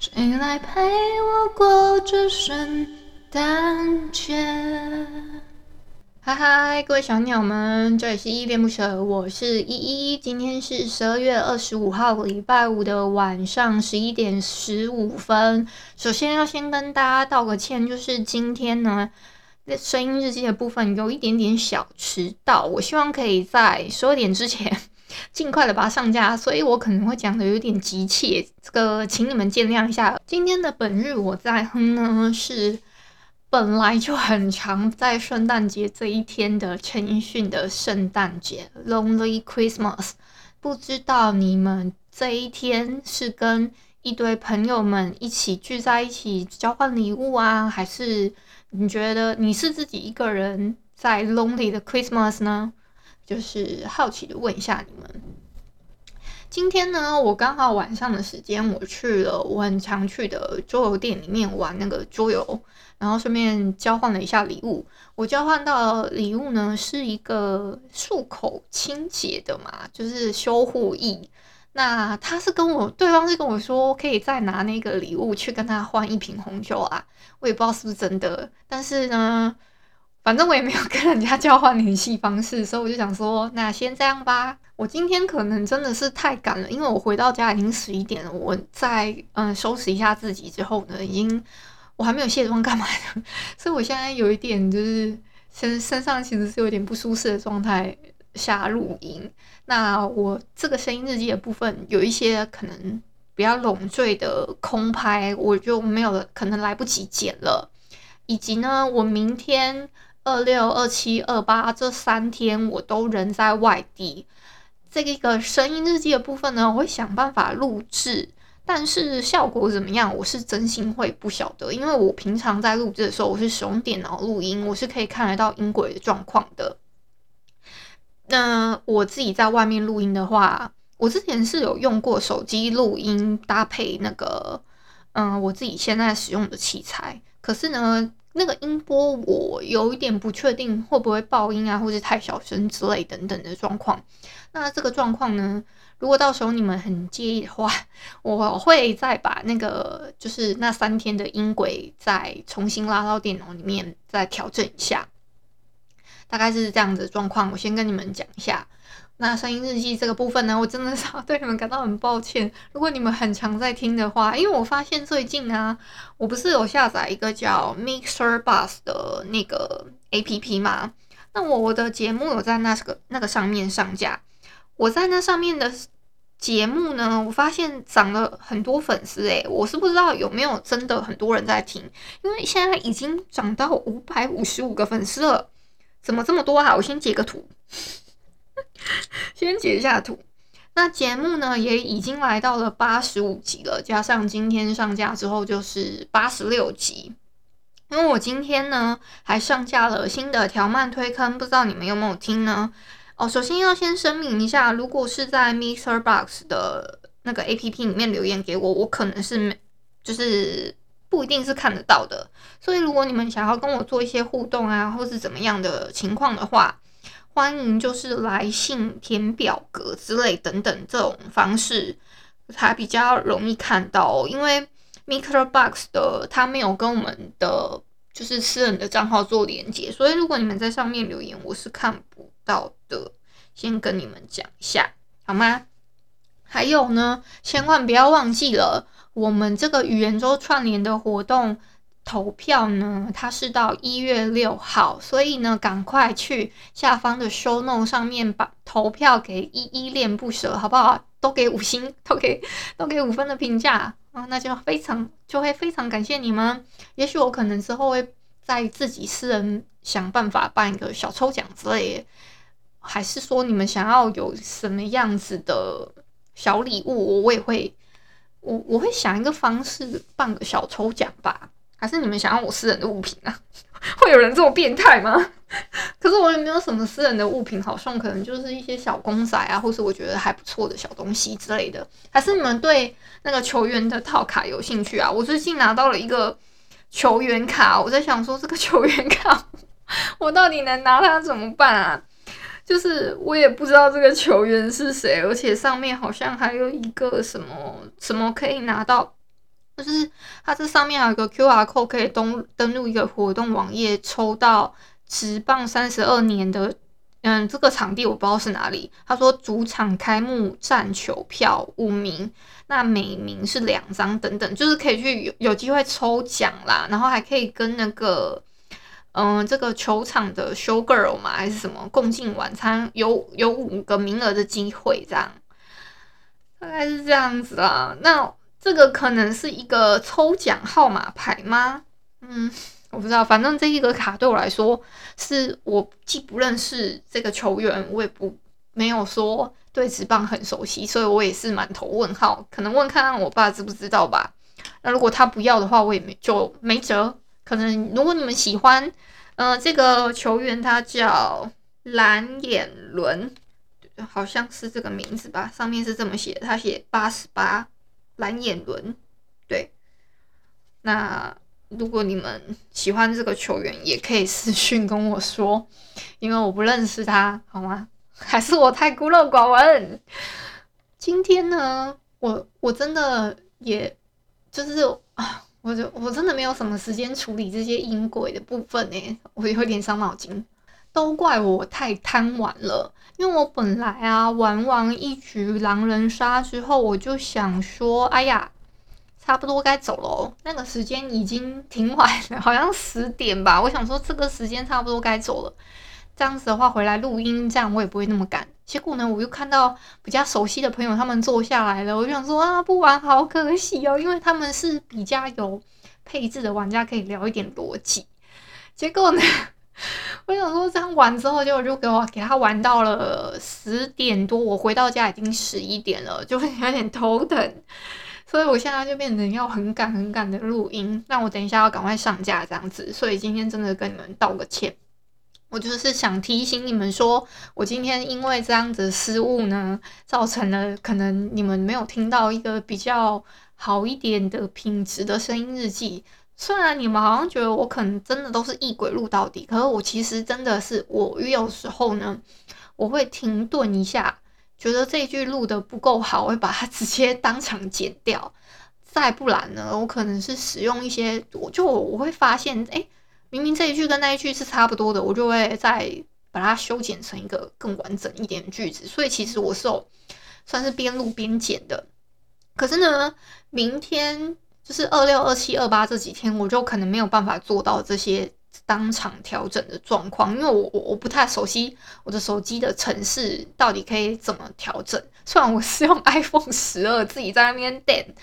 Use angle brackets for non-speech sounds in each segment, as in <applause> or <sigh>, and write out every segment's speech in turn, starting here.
谁来陪我过这圣诞节？嗨嗨，各位小鸟们，这里是依依恋不舍，我是依依。今天是十二月二十五号，礼拜五的晚上十一点十五分。首先要先跟大家道个歉，就是今天呢，<laughs> 声音日记的部分有一点点小迟到，我希望可以在十二点之前。尽快的把它上架，所以我可能会讲的有点急切，这个请你们见谅一下。今天的本日我在哼呢，是本来就很常在圣诞节这一天的陈奕迅的圣诞节 Lonely Christmas。不知道你们这一天是跟一堆朋友们一起聚在一起交换礼物啊，还是你觉得你是自己一个人在 Lonely 的 Christmas 呢？就是好奇的问一下你们，今天呢，我刚好晚上的时间，我去了我很常去的桌游店里面玩那个桌游，然后顺便交换了一下礼物。我交换到礼物呢，是一个漱口清洁的嘛，就是修护液。那他是跟我，对方是跟我说，可以再拿那个礼物去跟他换一瓶红酒啊，我也不知道是不是真的，但是呢。反正我也没有跟人家交换联系方式，所以我就想说，那先这样吧。我今天可能真的是太赶了，因为我回到家已经十一点了。我在嗯收拾一下自己之后呢，已经我还没有卸妆干嘛的，所以我现在有一点就是身身上其实是有点不舒适的状态下录音。那我这个声音日记的部分有一些可能比较冗赘的空拍，我就没有了可能来不及剪了，以及呢，我明天。二六、二七、二八这三天我都人在外地，这个声音日记的部分呢，我会想办法录制，但是效果怎么样，我是真心会不晓得，因为我平常在录制的时候，我是使用电脑录音，我是可以看得到音轨的状况的。那我自己在外面录音的话，我之前是有用过手机录音搭配那个，嗯，我自己现在使用的器材，可是呢。那个音波我有一点不确定会不会爆音啊，或是太小声之类等等的状况。那这个状况呢，如果到时候你们很介意的话，我会再把那个就是那三天的音轨再重新拉到电脑里面再调整一下，大概是这样子的状况。我先跟你们讲一下。那声音日记这个部分呢，我真的是要 <laughs> 对你们感到很抱歉。如果你们很常在听的话，因为我发现最近啊，我不是有下载一个叫 Mixer Bus 的那个 APP 吗？那我我的节目有在那个那个上面上架。我在那上面的节目呢，我发现涨了很多粉丝诶，我是不知道有没有真的很多人在听，因为现在已经涨到五百五十五个粉丝了，怎么这么多啊？我先截个图。<laughs> 先截一下图，那节目呢也已经来到了八十五集了，加上今天上架之后就是八十六集。因为我今天呢还上架了新的条漫推坑，不知道你们有没有听呢？哦，首先要先声明一下，如果是在 Mister Box 的那个 APP 里面留言给我，我可能是没，就是不一定是看得到的。所以如果你们想要跟我做一些互动啊，或是怎么样的情况的话，欢迎就是来信填表格之类等等这种方式，才比较容易看到。因为 MixerBox 的它没有跟我们的就是私人的账号做连接，所以如果你们在上面留言，我是看不到的。先跟你们讲一下好吗？还有呢，千万不要忘记了，我们这个语言周串联的活动投票呢，它是到一月六号，所以呢，赶快去下方的 show note 上面把投票给依依恋不舍，好不好？都给五星，都给都给五分的评价啊，那就非常就会非常感谢你们。也许我可能之后会在自己私人想办法办一个小抽奖之类的，还是说你们想要有什么样子的小礼物，我也会我我会想一个方式办个小抽奖吧。还是你们想要我私人的物品啊？<laughs> 会有人这么变态吗？<laughs> 可是我也没有什么私人的物品好送，可能就是一些小公仔啊，或是我觉得还不错的小东西之类的。还是你们对那个球员的套卡有兴趣啊？我最近拿到了一个球员卡，我在想说这个球员卡 <laughs> 我到底能拿它怎么办啊？就是我也不知道这个球员是谁，而且上面好像还有一个什么什么可以拿到。就是它这上面还有一个 QR code，可以登登录一个活动网页，抽到职棒三十二年的，嗯，这个场地我不知道是哪里。他说主场开幕战球票五名，那每名是两张等等，就是可以去有有机会抽奖啦，然后还可以跟那个，嗯，这个球场的 show girl 嘛，还是什么共进晚餐，有有五个名额的机会，这样大概是这样子啦。那。这个可能是一个抽奖号码牌吗？嗯，我不知道。反正这一个卡对我来说，是我既不认识这个球员，我也不没有说对职棒很熟悉，所以我也是满头问号。可能问看看我爸知不知道吧。那如果他不要的话，我也没就没辙。可能如果你们喜欢，呃，这个球员他叫蓝眼伦，好像是这个名字吧，上面是这么写，他写八十八。蓝眼轮，对。那如果你们喜欢这个球员，也可以私讯跟我说，因为我不认识他，好吗？还是我太孤陋寡闻？今天呢，我我真的也就是啊，我就我真的没有什么时间处理这些音轨的部分呢，我有点伤脑筋。都怪我太贪玩了，因为我本来啊玩完一局狼人杀之后，我就想说，哎呀，差不多该走喽。那个时间已经挺晚了，好像十点吧。我想说这个时间差不多该走了，这样子的话回来录音，这样我也不会那么赶。结果呢，我又看到比较熟悉的朋友他们坐下来了，我就想说啊，不玩好可惜哦，因为他们是比较有配置的玩家，可以聊一点逻辑。结果呢？<laughs> 我想说，这样玩之后，就就给我给他玩到了十点多，我回到家已经十一点了，就会有点头疼，所以我现在就变成要很赶很赶的录音。那我等一下要赶快上架这样子，所以今天真的跟你们道个歉。我就是想提醒你们说，我今天因为这样子失误呢，造成了可能你们没有听到一个比较好一点的品质的声音日记。虽然你们好像觉得我可能真的都是一轨录到底，可是我其实真的是我有时候呢，我会停顿一下，觉得这一句录的不够好，我会把它 <laughs> 直接当场剪掉。再不然呢，我可能是使用一些，我就我会发现，哎，明明这一句跟那一句是差不多的，我就会再把它修剪成一个更完整一点的句子。所以其实我是有算是边录边剪的。可是呢，明天。就是二六、二七、二八这几天，我就可能没有办法做到这些当场调整的状况，因为我我我不太熟悉我的手机的程式到底可以怎么调整。虽然我是用 <laughs> iPhone 十二，自己在那边点，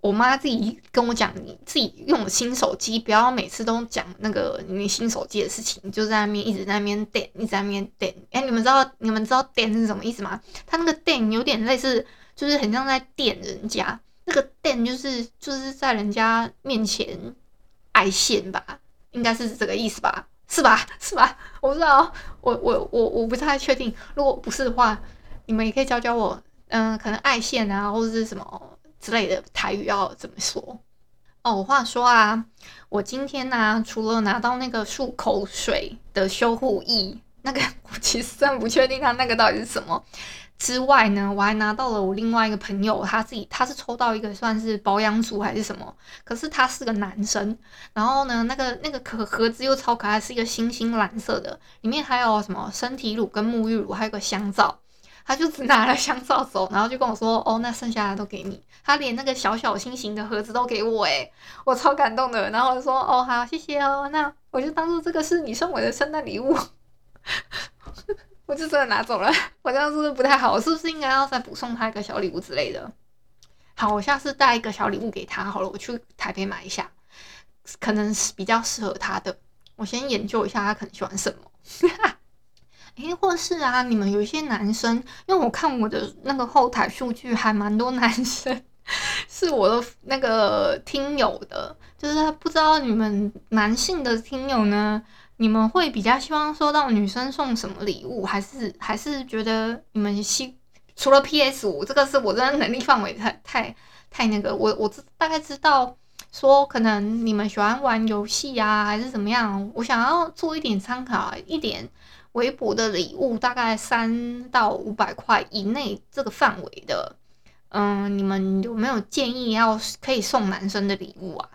我妈自己跟我讲，你自己用新手机，不要每次都讲那个你新手机的事情，就在那边一直在那边点，一直在那边点。哎，你们知道你们知道点是什么意思吗？它那个点有点类似，就是很像在电人家。这个电就是就是在人家面前爱线吧，应该是这个意思吧？是吧？是吧？我不知道，我我我我不太确定。如果不是的话，你们也可以教教我。嗯、可能爱线啊，或者是什么之类的台语要怎么说？哦，我话说啊，我今天呢、除了拿到那个漱口水的修护液，那个 <laughs> 我其实真不确定它那个到底是什么。之外呢，我还拿到了我另外一个朋友，他自己他是抽到一个算是保养组还是什么，可是他是个男生，然后呢，那个那个壳盒子又超可爱，是一个星星蓝色的，里面还有什么身体乳跟沐浴乳，还有个香皂。他就只拿了香皂走，然后就跟我说：“哦，那剩下的都给你。”他连那个小小心型的盒子都给我，诶，我超感动的。然后我就说：“哦，好，谢谢哦。”那我就当做这个是你送我的圣诞礼物，我就真的拿走了。我这样是不是不太好？我是不是应该要再补送他一个小礼物之类的？好，我下次带一个小礼物给他好了。我去台北买一下，可能是比较适合他的。我先研究一下他可能喜欢什么。<laughs> 诶，或是啊，你们有一些男生，因为我看我的那个后台数据还蛮多男生是我的那个听友的，就是他不知道你们男性的听友呢，你们会比较希望收到女生送什么礼物，还是还是觉得你们希除了 PS 五这个是我真的能力范围太太太那个，我我大概知道说可能你们喜欢玩游戏啊，还是怎么样，我想要做一点参考一点。微博的礼物大概三到五百块以内这个范围的，嗯，你们有没有建议要可以送男生的礼物啊？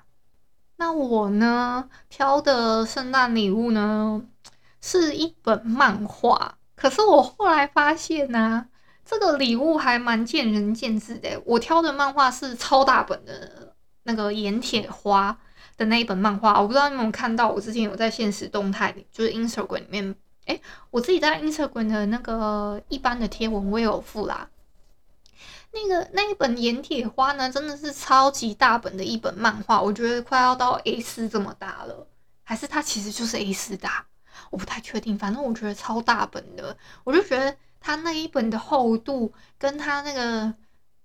那我呢，挑的圣诞礼物呢是一本漫画，可是我后来发现呢、啊，这个礼物还蛮见仁见智的。我挑的漫画是超大本的那个阎铁花的那一本漫画，我不知道你有没有看到，我之前有在现实动态里，就是 Instagram 里面。哎，我自己在 Instagram 的那个一般的贴文我也有附啦。那个那一本《岩铁花》呢，真的是超级大本的一本漫画，我觉得快要到 A4 这么大了，还是它其实就是 A4 大，我不太确定。反正我觉得超大本的，我就觉得它那一本的厚度跟它那个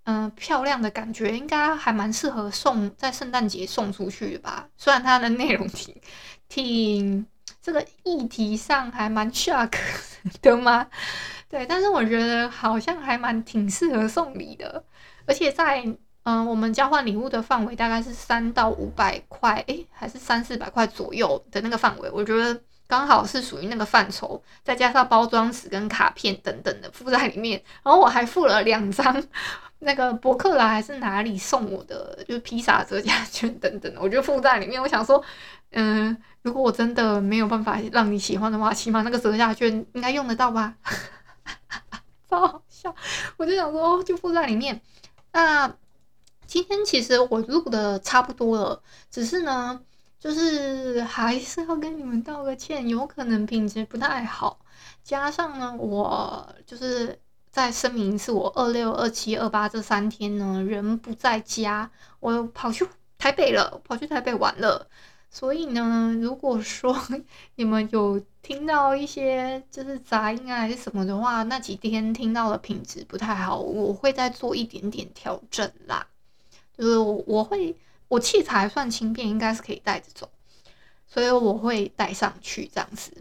嗯、漂亮的感觉，应该还蛮适合送在圣诞节送出去的吧。虽然它的内容挺挺。这个议题上还蛮 shock 的吗？对，但是我觉得好像还蛮挺适合送礼的，而且在嗯、我们交换礼物的范围大概是三到五百块，诶，还是三四百块左右的那个范围，我觉得刚好是属于那个范畴，再加上包装纸跟卡片等等的附在里面，然后我还附了两张那个博客来还是哪里送我的，就是披萨折价券等等的，我就附在里面。我想说，嗯。如果我真的没有办法让你喜欢的话，起码那个折价券应该用得到吧？<laughs> 超好笑！我就想说，就附在里面。那今天其实我录的差不多了，只是呢，就是还是要跟你们道个歉，有可能品质不太好。加上呢，我就是再声明一次，我二六、二七、二八这三天呢，人不在家，我跑去台北了，跑去台北玩了。所以呢，如果说 <laughs> 你们有听到一些就是杂音啊还是什么的话，那几天听到的品质不太好，我会再做一点点调整啦。就是我我会我器材算轻便，应该是可以带着走，所以我会带上去这样子。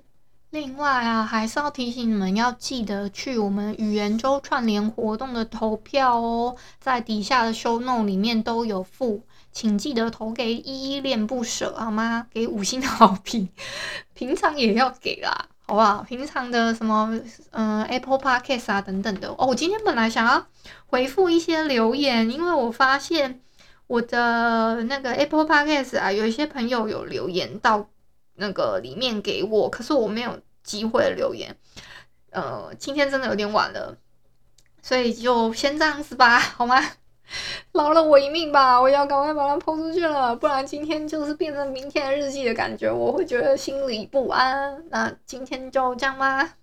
另外啊，还是要提醒你们要记得去我们语言周串联活动的投票哦，在底下的 show note 里面都有附。请记得投给依依恋不舍，好吗？给五星的好评，<laughs> 平常也要给啦，好不好？平常的什么，嗯、，Apple Podcast 啊等等的哦。我今天本来想要回复一些留言，因为我发现我的那个 Apple Podcast 啊，有一些朋友有留言到那个里面给我，可是我没有机会留言。呃，今天真的有点晚了，所以就先这样子吧，好吗？<laughs> 饶了我一命吧！我要赶快把它抛出去了，不然今天就是变成明天的日记的感觉，我会觉得心里不安。那今天就这样吧。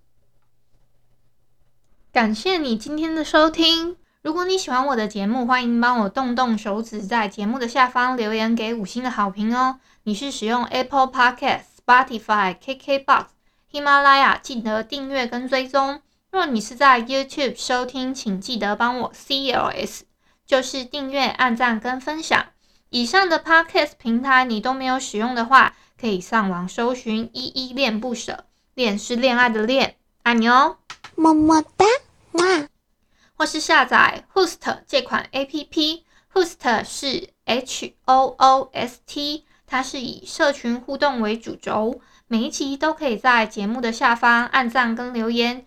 感谢你今天的收听。如果你喜欢我的节目，欢迎帮我动动手指，在节目的下方留言给五星的好评哦。你是使用 Apple Podcast、Spotify、KKBox、喜马拉雅，记得订阅跟追踪。若你是在 YouTube 收听，请记得帮我 CLS。就是订阅、按赞跟分享。以上的 Podcast 平台你都没有使用的话，可以上网搜寻“依依恋不舍”，恋是恋爱的恋，爱你哦，么么哒，哇！或是下载 Hoost 这款 APP，Hoost 是 H O O S T，它是以社群互动为主轴，每一集都可以在节目的下方按赞跟留言。